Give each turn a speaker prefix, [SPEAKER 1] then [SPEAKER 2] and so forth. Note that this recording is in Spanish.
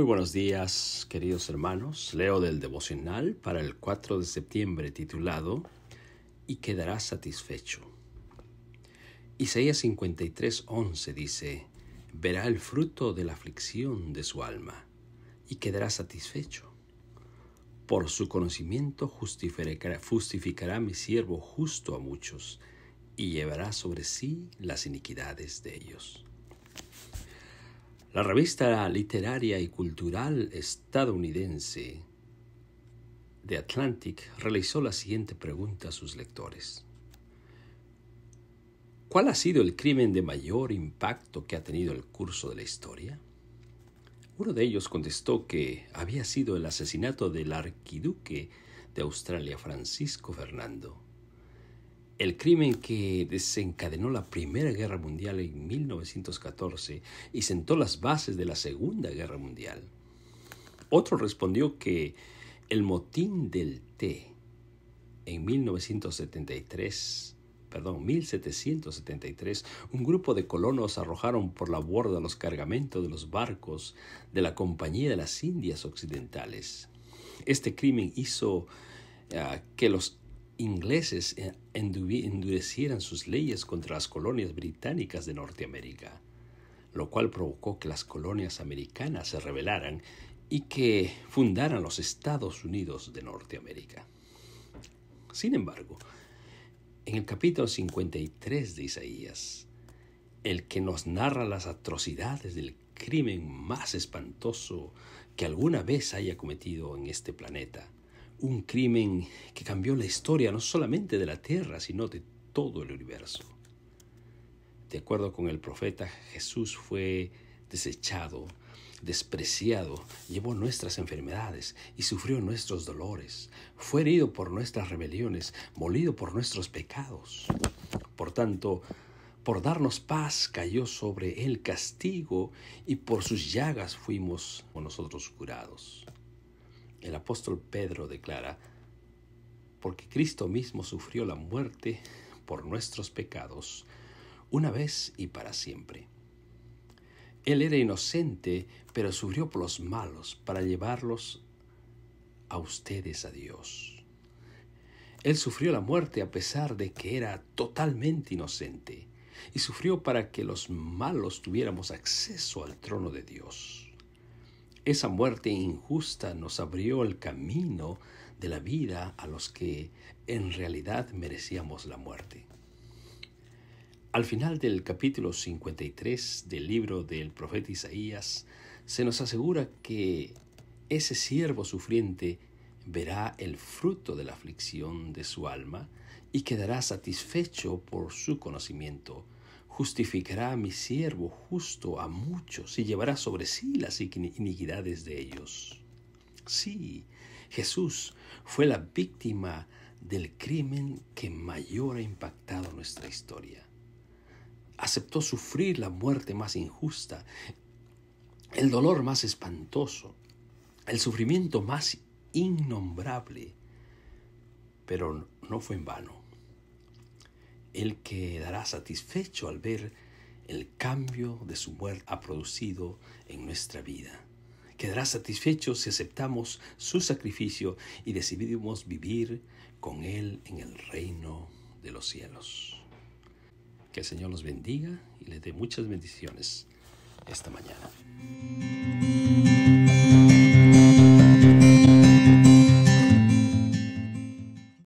[SPEAKER 1] Muy buenos días, queridos hermanos. Leo del devocional para el 4 de septiembre titulado Y quedarás satisfecho. Isaías 53, 11 dice, Verá el fruto de la aflicción de su alma y quedará satisfecho. Por su conocimiento justificará, justificará mi siervo justo a muchos y llevará sobre sí las iniquidades de ellos. La revista literaria y cultural estadounidense The Atlantic realizó la siguiente pregunta a sus lectores. ¿Cuál ha sido el crimen de mayor impacto que ha tenido el curso de la historia? Uno de ellos contestó que había sido el asesinato del arquiduque de Australia, Francisco Fernando el crimen que desencadenó la Primera Guerra Mundial en 1914 y sentó las bases de la Segunda Guerra Mundial. Otro respondió que el motín del té en 1973 perdón, 1773, un grupo de colonos arrojaron por la borda los cargamentos de los barcos de la Compañía de las Indias Occidentales. Este crimen hizo ah, que los ingleses eh, endurecieran sus leyes contra las colonias británicas de Norteamérica, lo cual provocó que las colonias americanas se rebelaran y que fundaran los Estados Unidos de Norteamérica. Sin embargo, en el capítulo 53 de Isaías, el que nos narra las atrocidades del crimen más espantoso que alguna vez haya cometido en este planeta, un crimen que cambió la historia no solamente de la tierra, sino de todo el universo. De acuerdo con el profeta, Jesús fue desechado, despreciado, llevó nuestras enfermedades y sufrió nuestros dolores. Fue herido por nuestras rebeliones, molido por nuestros pecados. Por tanto, por darnos paz cayó sobre él castigo y por sus llagas fuimos nosotros curados. El apóstol Pedro declara, porque Cristo mismo sufrió la muerte por nuestros pecados, una vez y para siempre. Él era inocente, pero sufrió por los malos para llevarlos a ustedes a Dios. Él sufrió la muerte a pesar de que era totalmente inocente, y sufrió para que los malos tuviéramos acceso al trono de Dios. Esa muerte injusta nos abrió el camino de la vida a los que en realidad merecíamos la muerte. Al final del capítulo 53 del libro del profeta Isaías, se nos asegura que ese siervo sufriente verá el fruto de la aflicción de su alma y quedará satisfecho por su conocimiento justificará a mi siervo justo a muchos y llevará sobre sí las iniquidades de ellos. Sí, Jesús fue la víctima del crimen que mayor ha impactado nuestra historia. Aceptó sufrir la muerte más injusta, el dolor más espantoso, el sufrimiento más innombrable, pero no fue en vano. Él quedará satisfecho al ver el cambio de su muerte ha producido en nuestra vida. Quedará satisfecho si aceptamos su sacrificio y decidimos vivir con Él en el reino de los cielos. Que el Señor nos bendiga y les dé muchas bendiciones esta mañana.